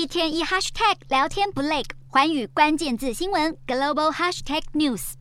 一天一 hashtag 聊天不累，环宇关键字新闻 global hashtag news。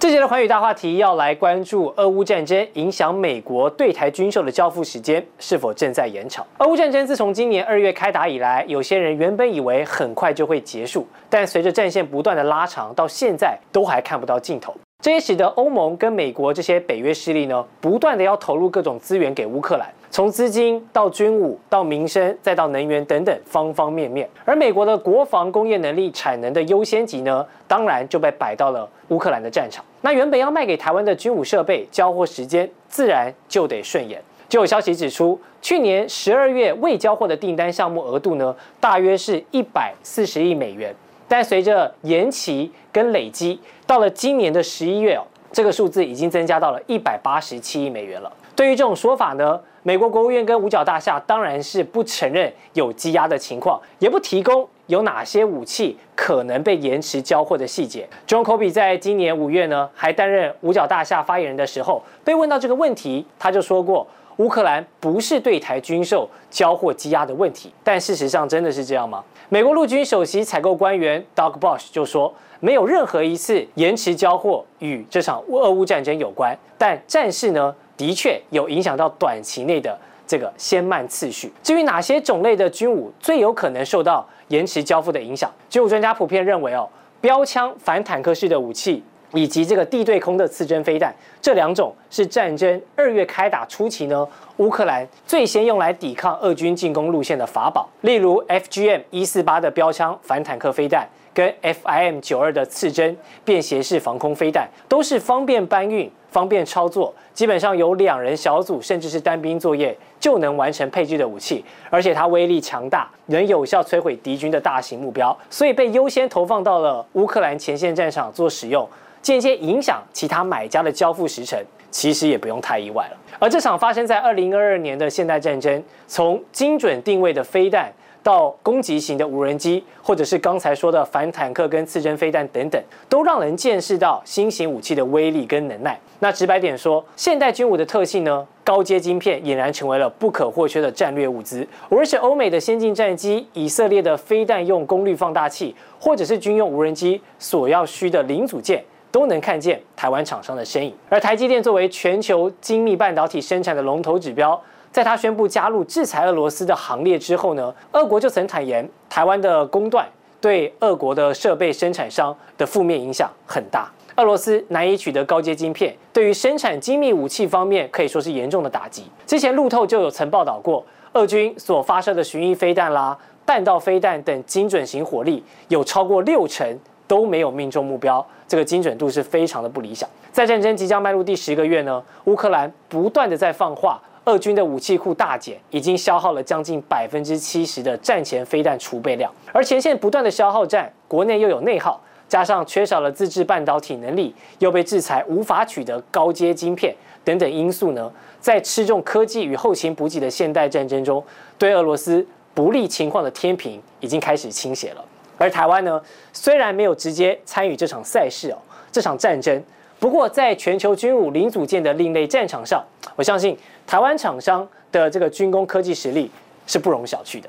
这节的环宇大话题要来关注俄乌战争影响美国对台军售的交付时间是否正在延长。俄乌战争自从今年二月开打以来，有些人原本以为很快就会结束，但随着战线不断的拉长，到现在都还看不到尽头。这也使得欧盟跟美国这些北约势力呢，不断的要投入各种资源给乌克兰，从资金到军武到民生再到能源等等方方面面。而美国的国防工业能力产能的优先级呢，当然就被摆到了乌克兰的战场。那原本要卖给台湾的军武设备，交货时间自然就得顺延。就有消息指出，去年十二月未交货的订单项目额度呢，大约是一百四十亿美元。但随着延期跟累积，到了今年的十一月哦，这个数字已经增加到了一百八十七亿美元了。对于这种说法呢，美国国务院跟五角大厦当然是不承认有积压的情况，也不提供有哪些武器可能被延迟交货的细节。John Kirby 在今年五月呢，还担任五角大厦发言人的时候，被问到这个问题，他就说过。乌克兰不是对台军售交货积压的问题，但事实上真的是这样吗？美国陆军首席采购官员 Doug Bush 就说，没有任何一次延迟交货与这场俄乌战争有关，但战事呢，的确有影响到短期内的这个先慢次序。至于哪些种类的军武最有可能受到延迟交付的影响，军武专家普遍认为哦，标枪反坦克式的武器。以及这个地对空的刺针飞弹，这两种是战争二月开打初期呢，乌克兰最先用来抵抗俄军进攻路线的法宝。例如 FGM 一四八的标枪反坦克飞弹，跟 FIM 九二的刺针便携式防空飞弹，都是方便搬运、方便操作，基本上有两人小组甚至是单兵作业就能完成配置的武器，而且它威力强大，能有效摧毁敌军的大型目标，所以被优先投放到了乌克兰前线战场做使用。间接影响其他买家的交付时程，其实也不用太意外了。而这场发生在二零二二年的现代战争，从精准定位的飞弹到攻击型的无人机，或者是刚才说的反坦克跟刺针飞弹等等，都让人见识到新型武器的威力跟能耐。那直白点说，现代军武的特性呢，高阶晶片俨然成为了不可或缺的战略物资。无论是欧美的先进战机、以色列的飞弹用功率放大器，或者是军用无人机所要需的零组件。都能看见台湾厂商的身影，而台积电作为全球精密半导体生产的龙头指标，在他宣布加入制裁俄罗斯的行列之后呢，俄国就曾坦言，台湾的供断对俄国的设备生产商的负面影响很大。俄罗斯难以取得高阶晶片，对于生产精密武器方面可以说是严重的打击。之前路透就有曾报道过，俄军所发射的巡弋飞弹啦、弹道飞弹等精准型火力，有超过六成都没有命中目标。这个精准度是非常的不理想。在战争即将迈入第十个月呢，乌克兰不断的在放话，俄军的武器库大减，已经消耗了将近百分之七十的战前飞弹储备量。而前线不断的消耗战，国内又有内耗，加上缺少了自制半导体能力，又被制裁无法取得高阶晶片等等因素呢，在吃重科技与后勤补给的现代战争中，对俄罗斯不利情况的天平已经开始倾斜了。而台湾呢，虽然没有直接参与这场赛事哦，这场战争，不过在全球军武零组件的另类战场上，我相信台湾厂商的这个军工科技实力是不容小觑的。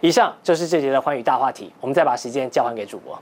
以上就是这节的寰宇大话题，我们再把时间交还给主播。